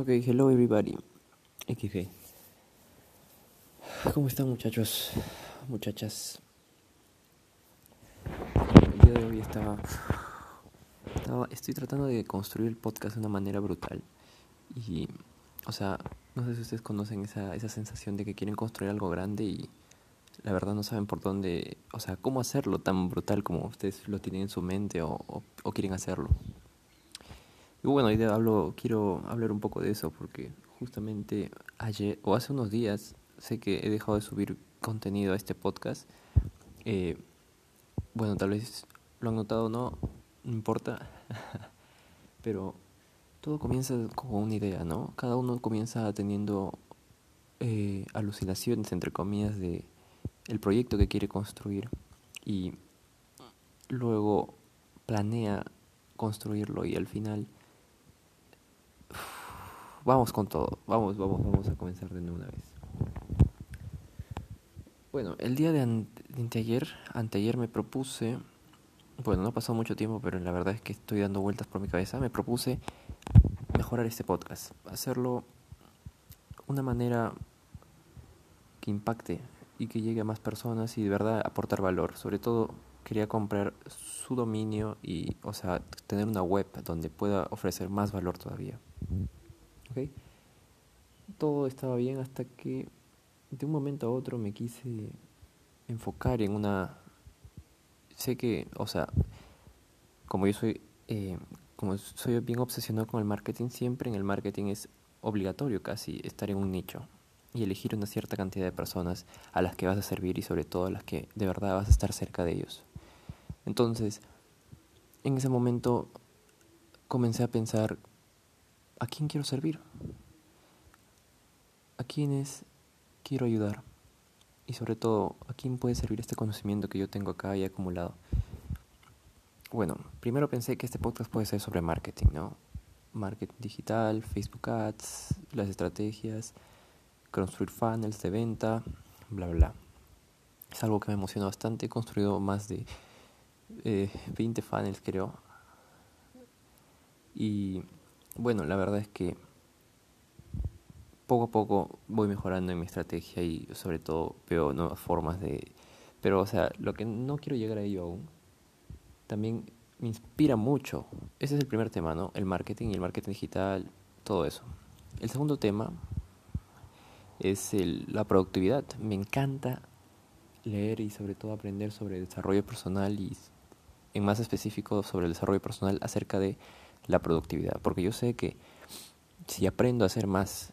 Ok, hello everybody. XG. ¿Cómo están muchachos? Muchachas. El día de hoy estaba. Estoy tratando de construir el podcast de una manera brutal. Y. O sea, no sé si ustedes conocen esa, esa sensación de que quieren construir algo grande y la verdad no saben por dónde. O sea, cómo hacerlo tan brutal como ustedes lo tienen en su mente o quieren hacerlo. Y bueno, hoy hablo, quiero hablar un poco de eso porque justamente ayer o hace unos días sé que he dejado de subir contenido a este podcast. Eh, bueno, tal vez lo han notado o no, no importa. Pero todo comienza con una idea, ¿no? Cada uno comienza teniendo eh, alucinaciones, entre comillas, de el proyecto que quiere construir y luego planea construirlo y al final vamos con todo. Vamos, vamos, vamos a comenzar de una vez. Bueno, el día de, anteayer, anteayer me propuse, bueno, no pasó mucho tiempo, pero la verdad es que estoy dando vueltas por mi cabeza, me propuse mejorar este podcast, hacerlo una manera que impacte y que llegue a más personas y de verdad aportar valor. Sobre todo quería comprar su dominio y, o sea, tener una web donde pueda ofrecer más valor todavía. ¿Okay? Todo estaba bien hasta que de un momento a otro me quise enfocar en una... Sé que, o sea, como yo soy, eh, como soy bien obsesionado con el marketing, siempre en el marketing es obligatorio casi estar en un nicho y elegir una cierta cantidad de personas a las que vas a servir y sobre todo a las que de verdad vas a estar cerca de ellos. Entonces, en ese momento comencé a pensar ¿A quién quiero servir? ¿A quiénes quiero ayudar? Y sobre todo, ¿a quién puede servir este conocimiento que yo tengo acá y acumulado? Bueno, primero pensé que este podcast puede ser sobre marketing, ¿no? Marketing digital, Facebook Ads, las estrategias, construir funnels de venta, bla, bla. Es algo que me emociona bastante. He construido más de eh, 20 funnels, creo. Y bueno, la verdad es que poco a poco voy mejorando en mi estrategia y sobre todo veo nuevas formas de... Pero, o sea, lo que no quiero llegar a ello aún, también me inspira mucho. Ese es el primer tema, ¿no? El marketing y el marketing digital, todo eso. El segundo tema es el, la productividad. Me encanta leer y sobre todo aprender sobre desarrollo personal y en más específico sobre el desarrollo personal acerca de la productividad, porque yo sé que si aprendo a hacer más,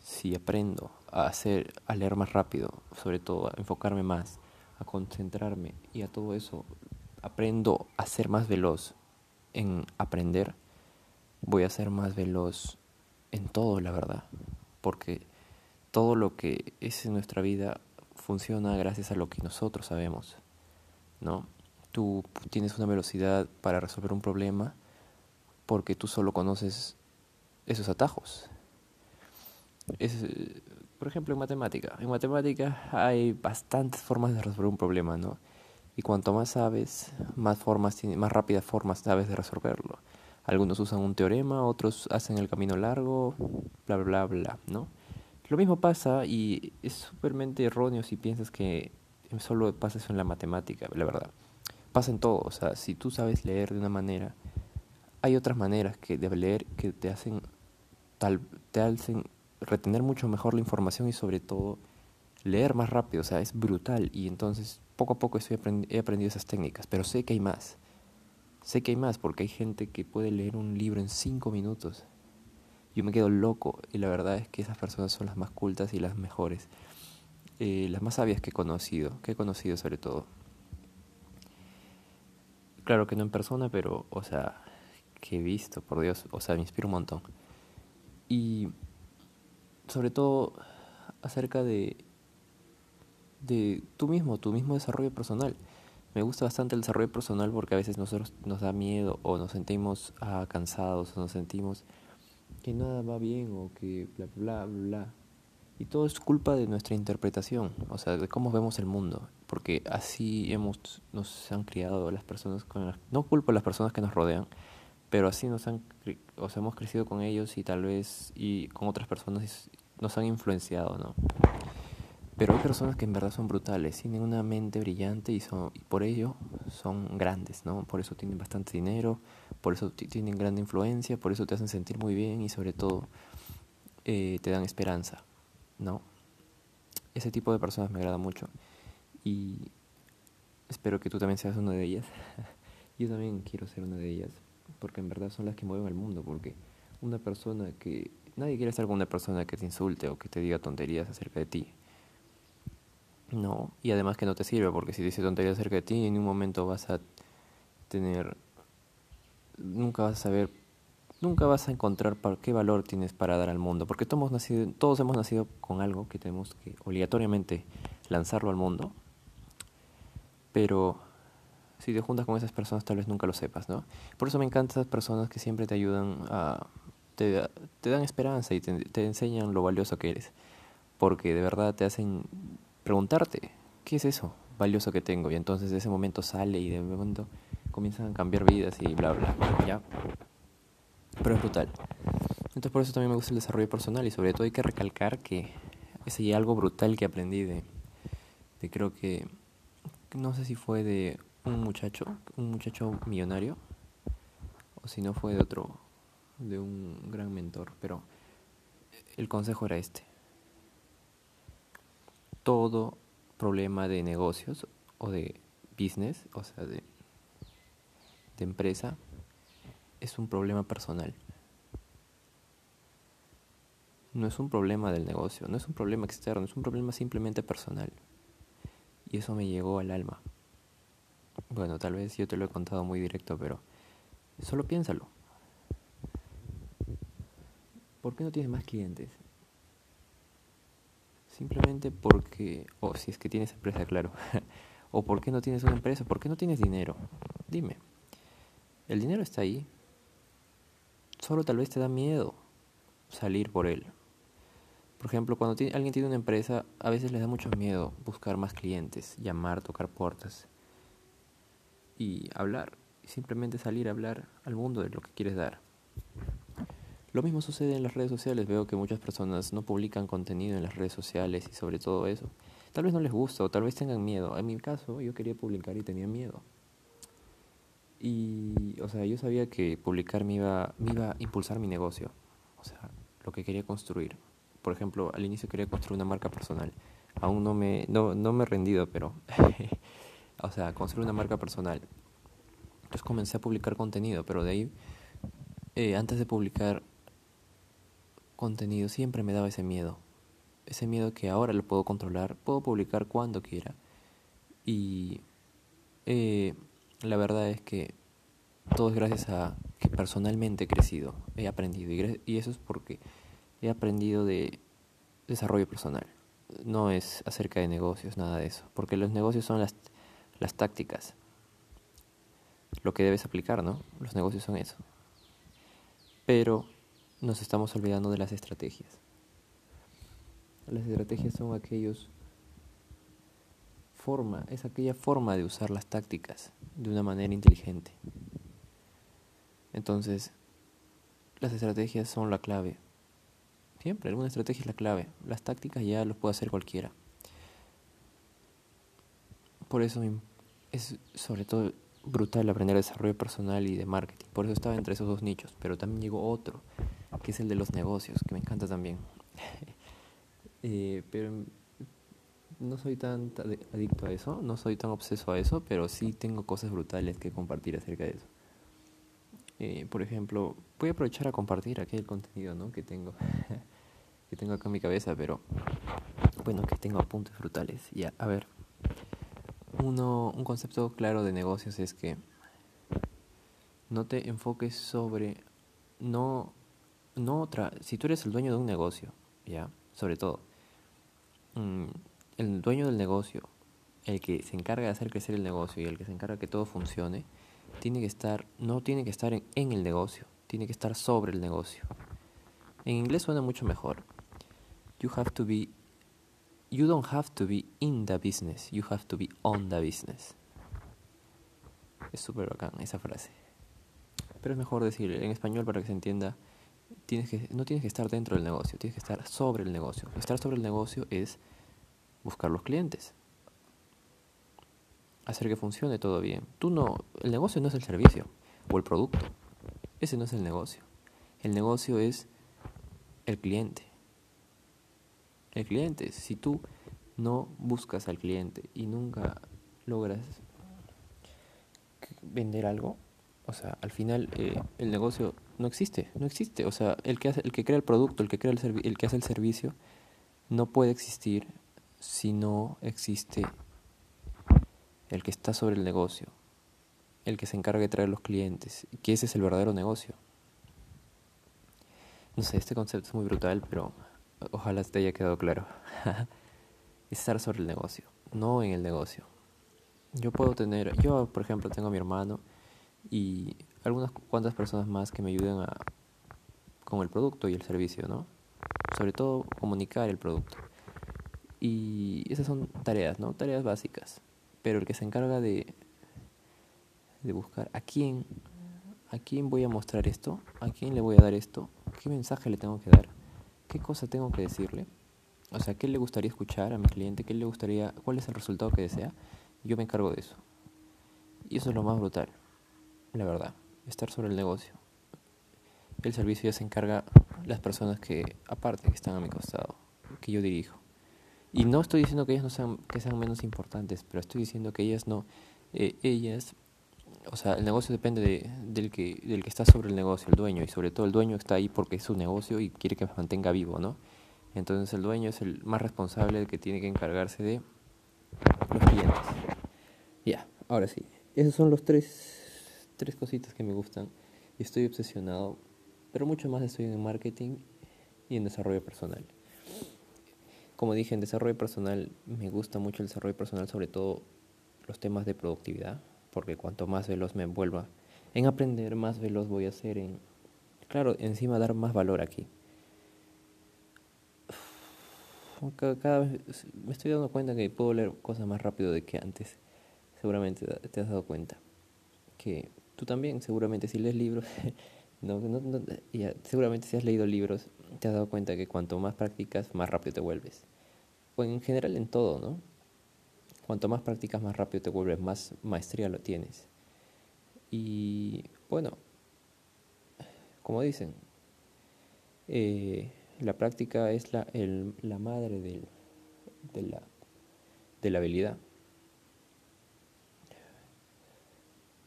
si aprendo a hacer, a leer más rápido, sobre todo a enfocarme más, a concentrarme y a todo eso, aprendo a ser más veloz en aprender, voy a ser más veloz en todo, la verdad, porque todo lo que es en nuestra vida funciona gracias a lo que nosotros sabemos, ¿no? Tú tienes una velocidad para resolver un problema porque tú solo conoces esos atajos. Es, por ejemplo, en matemática. En matemática hay bastantes formas de resolver un problema, ¿no? Y cuanto más sabes, más formas, más rápidas formas sabes de resolverlo. Algunos usan un teorema, otros hacen el camino largo, bla, bla, bla, ¿no? Lo mismo pasa y es supermente erróneo si piensas que solo pasa eso en la matemática, la verdad. Pasa en todo, o sea, si tú sabes leer de una manera hay otras maneras que de leer que te hacen tal te hacen retener mucho mejor la información y sobre todo leer más rápido, o sea, es brutal y entonces poco a poco estoy he aprendido esas técnicas, pero sé que hay más. Sé que hay más porque hay gente que puede leer un libro en cinco minutos. Yo me quedo loco y la verdad es que esas personas son las más cultas y las mejores, eh, las más sabias que he conocido, que he conocido sobre todo. Claro que no en persona, pero, o sea, que he visto, por Dios, o sea, me inspira un montón. Y sobre todo acerca de, de tú mismo, tu mismo desarrollo personal. Me gusta bastante el desarrollo personal porque a veces nosotros nos da miedo o nos sentimos ah, cansados o nos sentimos que nada va bien o que bla, bla, bla. Y todo es culpa de nuestra interpretación, o sea, de cómo vemos el mundo, porque así hemos nos han criado las personas con las, no culpo a las personas que nos rodean, pero así nos han, o sea, hemos crecido con ellos y tal vez y con otras personas nos han influenciado, ¿no? Pero hay personas que en verdad son brutales, tienen una mente brillante y, son, y por ello son grandes, ¿no? Por eso tienen bastante dinero, por eso tienen gran influencia, por eso te hacen sentir muy bien y sobre todo eh, te dan esperanza, ¿no? Ese tipo de personas me agrada mucho y espero que tú también seas una de ellas. Yo también quiero ser una de ellas porque en verdad son las que mueven el mundo, porque una persona que... Nadie quiere estar con una persona que te insulte o que te diga tonterías acerca de ti no, y además que no te sirve, porque si dice tonterías acerca de ti, en un momento vas a tener. Nunca vas a saber. Nunca vas a encontrar para qué valor tienes para dar al mundo, porque todos, nacido, todos hemos nacido con algo que tenemos que obligatoriamente lanzarlo al mundo. Pero si te juntas con esas personas, tal vez nunca lo sepas, ¿no? Por eso me encantan esas personas que siempre te ayudan a. te, dan esperanza y te, enseñan lo valioso que eres, porque de verdad te hacen preguntarte, ¿qué es eso valioso que tengo? Y entonces de ese momento sale y de momento comienzan a cambiar vidas y bla, bla, ¿ya? Pero es brutal. Entonces por eso también me gusta el desarrollo personal y sobre todo hay que recalcar que es algo brutal que aprendí de, de creo que, no sé si fue de un muchacho, un muchacho millonario, o si no fue de otro, de un gran mentor, pero el consejo era este todo problema de negocios o de business, o sea, de, de empresa, es un problema personal. No es un problema del negocio, no es un problema externo, es un problema simplemente personal. Y eso me llegó al alma. Bueno, tal vez yo te lo he contado muy directo, pero solo piénsalo. ¿Por qué no tienes más clientes? Simplemente porque, o si es que tienes empresa, claro. o por qué no tienes una empresa, por qué no tienes dinero. Dime, el dinero está ahí. Solo tal vez te da miedo salir por él. Por ejemplo, cuando alguien tiene una empresa, a veces le da mucho miedo buscar más clientes, llamar, tocar puertas y hablar. Simplemente salir a hablar al mundo de lo que quieres dar. Lo mismo sucede en las redes sociales. Veo que muchas personas no publican contenido en las redes sociales y sobre todo eso. Tal vez no les gusta o tal vez tengan miedo. En mi caso, yo quería publicar y tenía miedo. Y, o sea, yo sabía que publicar me iba, me iba a impulsar mi negocio. O sea, lo que quería construir. Por ejemplo, al inicio quería construir una marca personal. Aún no me, no, no me he rendido, pero... o sea, construir una marca personal. Entonces comencé a publicar contenido, pero de ahí, eh, antes de publicar, contenido siempre me daba ese miedo. Ese miedo que ahora lo puedo controlar, puedo publicar cuando quiera. Y eh, la verdad es que todo es gracias a que personalmente he crecido, he aprendido. Y, y eso es porque he aprendido de desarrollo personal. No es acerca de negocios, nada de eso. Porque los negocios son las, las tácticas. Lo que debes aplicar, ¿no? Los negocios son eso. Pero nos estamos olvidando de las estrategias. Las estrategias son aquellos forma, es aquella forma de usar las tácticas de una manera inteligente. Entonces, las estrategias son la clave. Siempre, alguna estrategia es la clave. Las tácticas ya los puede hacer cualquiera. Por eso es sobre todo brutal aprender desarrollo personal y de marketing. Por eso estaba entre esos dos nichos. Pero también llegó otro que es el de los negocios, que me encanta también. Eh, pero no soy tan adicto a eso, no soy tan obseso a eso, pero sí tengo cosas brutales que compartir acerca de eso. Eh, por ejemplo, voy a aprovechar a compartir aquel contenido ¿no? que tengo que tengo acá en mi cabeza, pero bueno, que tengo apuntes brutales. Ya, a ver, uno, un concepto claro de negocios es que no te enfoques sobre no no otra, si tú eres el dueño de un negocio, ya, sobre todo, mm, el dueño del negocio, el que se encarga de hacer crecer el negocio y el que se encarga que todo funcione, tiene que estar, no tiene que estar en, en el negocio, tiene que estar sobre el negocio. En inglés suena mucho mejor. You have to be you don't have to be in the business, you have to be on the business. Es súper bacán esa frase. pero es mejor decir en español para que se entienda, tienes que, no tienes que estar dentro del negocio, tienes que estar sobre el negocio. Estar sobre el negocio es buscar los clientes, hacer que funcione todo bien. Tú no, el negocio no es el servicio o el producto, ese no es el negocio. El negocio es el cliente. El cliente, si tú no buscas al cliente y nunca logras vender algo, o sea, al final eh, el negocio no existe, no existe. O sea, el que, hace, el que crea el producto, el que, crea el, el que hace el servicio, no puede existir si no existe el que está sobre el negocio, el que se encarga de traer los clientes, que ese es el verdadero negocio. No sé, este concepto es muy brutal, pero ojalá te haya quedado claro. Estar sobre el negocio, no en el negocio. Yo puedo tener, yo por ejemplo tengo a mi hermano y algunas cuantas personas más que me ayuden a, con el producto y el servicio, ¿no? Sobre todo comunicar el producto. Y esas son tareas, ¿no? Tareas básicas. Pero el que se encarga de, de buscar a quién, a quién voy a mostrar esto, a quién le voy a dar esto, qué mensaje le tengo que dar, qué cosa tengo que decirle, o sea, qué le gustaría escuchar a mi cliente, qué le gustaría, cuál es el resultado que desea, yo me encargo de eso. Y eso es lo más brutal, la verdad, estar sobre el negocio. El servicio ya se encarga las personas que, aparte, que están a mi costado, que yo dirijo. Y no estoy diciendo que ellas no sean, que sean menos importantes, pero estoy diciendo que ellas no, eh, ellas, o sea, el negocio depende de, del, que, del que está sobre el negocio, el dueño, y sobre todo el dueño está ahí porque es su negocio y quiere que se mantenga vivo, ¿no? Entonces el dueño es el más responsable, el que tiene que encargarse de los clientes. Ya, ahora sí, esos son los tres, tres cositas que me gustan estoy obsesionado, pero mucho más estoy en marketing y en desarrollo personal como dije, en desarrollo personal me gusta mucho el desarrollo personal, sobre todo los temas de productividad, porque cuanto más veloz me envuelva en aprender, más veloz voy a ser en, claro, encima dar más valor aquí. Cada, vez me estoy dando cuenta que puedo leer cosas más rápido de que antes. Seguramente te has dado cuenta. Que tú también, seguramente si lees libros, no, no, seguramente si has leído libros, te has dado cuenta que cuanto más practicas, más rápido te vuelves. O en general en todo, ¿no? Cuanto más practicas, más rápido te vuelves, más maestría lo tienes. Y bueno, como dicen, eh, la práctica es la, madre del, de, la, de la habilidad.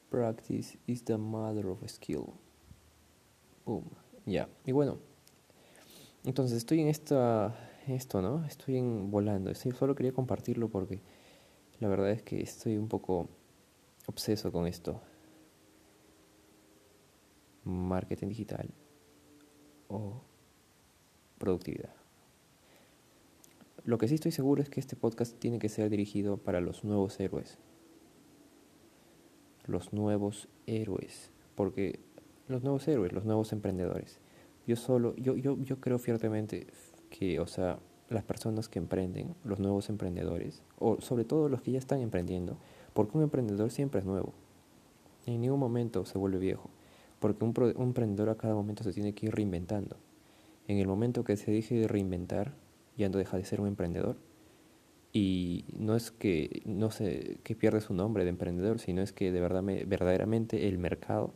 Practice is the mother of skill. Boom. Ya. Y bueno, entonces estoy en esta, esto, ¿no? Estoy en volando. solo quería compartirlo porque la verdad es que estoy un poco obseso con esto. Marketing digital o productividad. Lo que sí estoy seguro es que este podcast tiene que ser dirigido para los nuevos héroes. Los nuevos héroes. Porque los nuevos héroes, los nuevos emprendedores yo solo, yo, yo, yo creo fuertemente que, o sea, las personas que emprenden, los nuevos emprendedores, o sobre todo los que ya están emprendiendo, porque un emprendedor siempre es nuevo. En ningún momento se vuelve viejo, porque un, emprendedor a cada momento se tiene que ir reinventando. En el momento que se deje de reinventar, ya no deja de ser un emprendedor. Y no es que no se que pierde su nombre de emprendedor, sino es que de verdad verdaderamente el mercado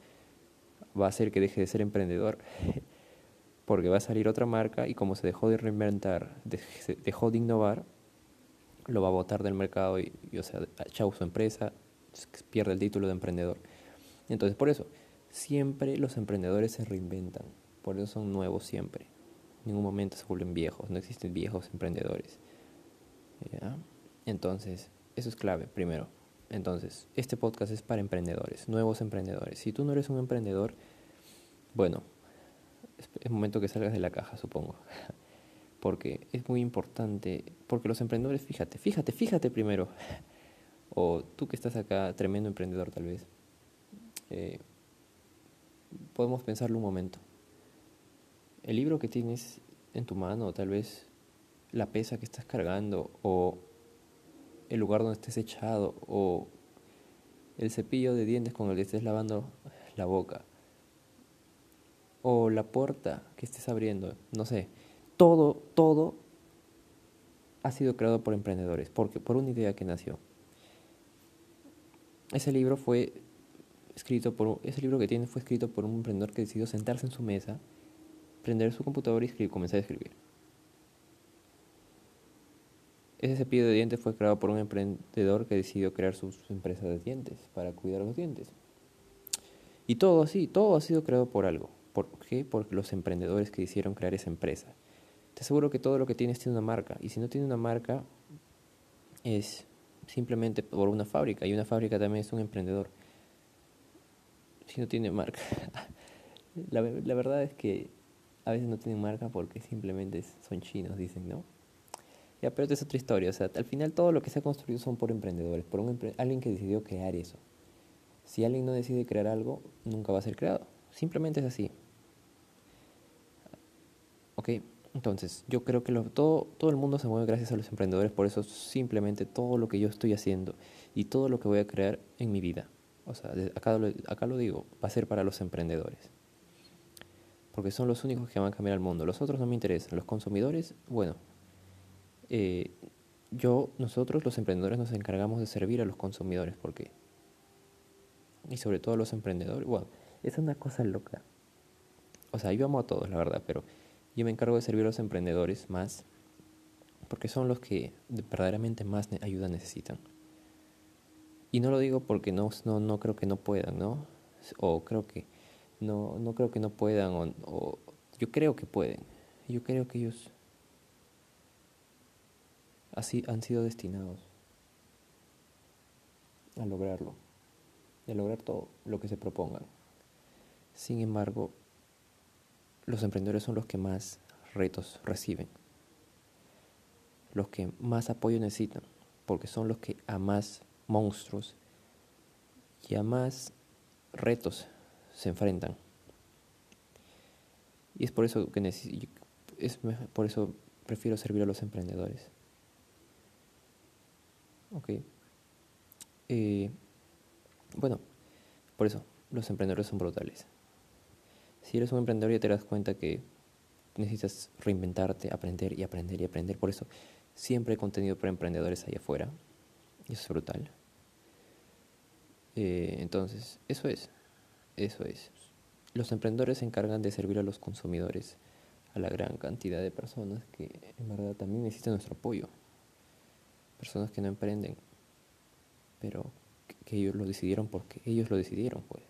va a hacer que deje de ser emprendedor porque va a salir otra marca y como se dejó de reinventar, dejó de innovar, lo va a botar del mercado y, o sea, chau su empresa, pierde el título de emprendedor. Entonces, por eso, siempre los emprendedores se reinventan, por eso son nuevos siempre. En ningún momento se vuelven viejos, no existen viejos emprendedores. Entonces, eso es clave, primero. Entonces, este podcast es para emprendedores, nuevos emprendedores. Si tú no eres un emprendedor, bueno, es momento que salgas de la caja, supongo. Porque es muy importante, porque los emprendedores, fíjate, fíjate, fíjate primero. O tú que estás acá, tremendo emprendedor tal vez, eh, podemos pensarlo un momento. El libro que tienes en tu mano, tal vez la pesa que estás cargando, o el lugar donde estés echado, o el cepillo de dientes con el que estés lavando la boca, o la puerta que estés abriendo, no sé, todo, todo ha sido creado por emprendedores, porque por una idea que nació. Ese libro fue escrito por ese libro que tiene fue escrito por un emprendedor que decidió sentarse en su mesa, prender su computador y comenzar a escribir. Ese cepillo de dientes fue creado por un emprendedor que decidió crear su, empresa de dientes para cuidar los dientes. Y todo así, todo ha sido creado por algo. ¿Por qué? Por los emprendedores que hicieron crear esa empresa. Te aseguro que todo lo que tienes tiene una marca. Y si no tiene una marca, es simplemente por una fábrica. Y una fábrica también es un emprendedor. Si no tiene marca. la, la verdad es que a veces no tienen marca porque simplemente son chinos, dicen, ¿no? Ya, pero es otra historia. O sea, al final todo lo que se ha construido son por emprendedores, por un alguien que decidió crear eso. Si alguien no decide crear algo, nunca va a ser creado. Simplemente es así. Ok, entonces yo creo que todo, todo el mundo se mueve gracias a los emprendedores, por eso simplemente todo lo que yo estoy haciendo y todo lo que voy a crear en mi vida, o sea, acá lo, acá lo digo, va a ser para los emprendedores. Porque son los únicos que van a cambiar el mundo. Los otros no me interesan. Los consumidores, bueno, eh, yo, nosotros los emprendedores nos encargamos de servir a los consumidores, porque y sobre todo a los emprendedores, bueno, es una cosa loca. O sea, yo amo a todos, la verdad, pero yo me encargo de servir a los emprendedores más, porque son los que verdaderamente más ayuda necesitan. Y no lo digo porque no, no, no creo que no puedan, ¿no? O creo que no, no creo que no puedan, o, yo creo que pueden. Yo creo que ellos así han sido destinados a lograrlo, a lograr todo lo que se propongan. Sin embargo, los emprendedores son los que más retos reciben, los que más apoyo necesitan, porque son los que a más monstruos y a más retos se enfrentan. Y es por eso que es por eso prefiero servir a los emprendedores. Eh, bueno, por eso, los emprendedores son brutales. Si eres un emprendedor ya te das cuenta que necesitas reinventarte, aprender y aprender y aprender. Por eso siempre hay contenido para emprendedores allá afuera. Y eso es brutal. Eh, entonces, eso es. Eso es. Los emprendedores se encargan de servir a los consumidores, a la gran cantidad de personas que en verdad también necesitan nuestro apoyo personas que no emprenden, pero que, ellos lo decidieron porque ellos lo decidieron, pues.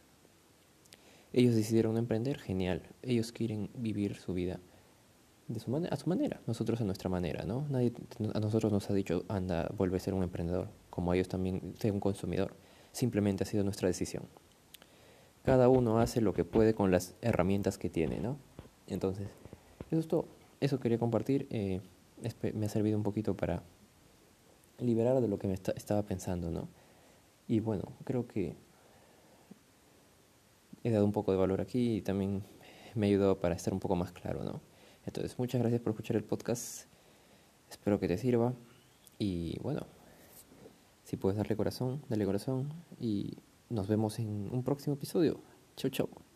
Ellos decidieron emprender, genial. Ellos quieren vivir su vida de su a su manera, nosotros a nuestra manera, ¿no? Nadie a nosotros nos ha dicho, anda, vuelve a ser un emprendedor, como ellos también ser un consumidor. Simplemente ha sido nuestra decisión. Cada uno hace lo que puede con las herramientas que tiene, ¿no? Entonces, eso. Eso quería compartir. Eh, me ha servido un poquito para liberar de lo que me estaba pensando, ¿no? Y bueno, creo que he dado un poco de valor aquí y también me ha ayudado para estar un poco más claro, ¿no? Entonces, muchas gracias por escuchar el podcast. Espero que te sirva. Y bueno, si puedes darle corazón, dale corazón. Y nos vemos en un próximo episodio. Chau, chau.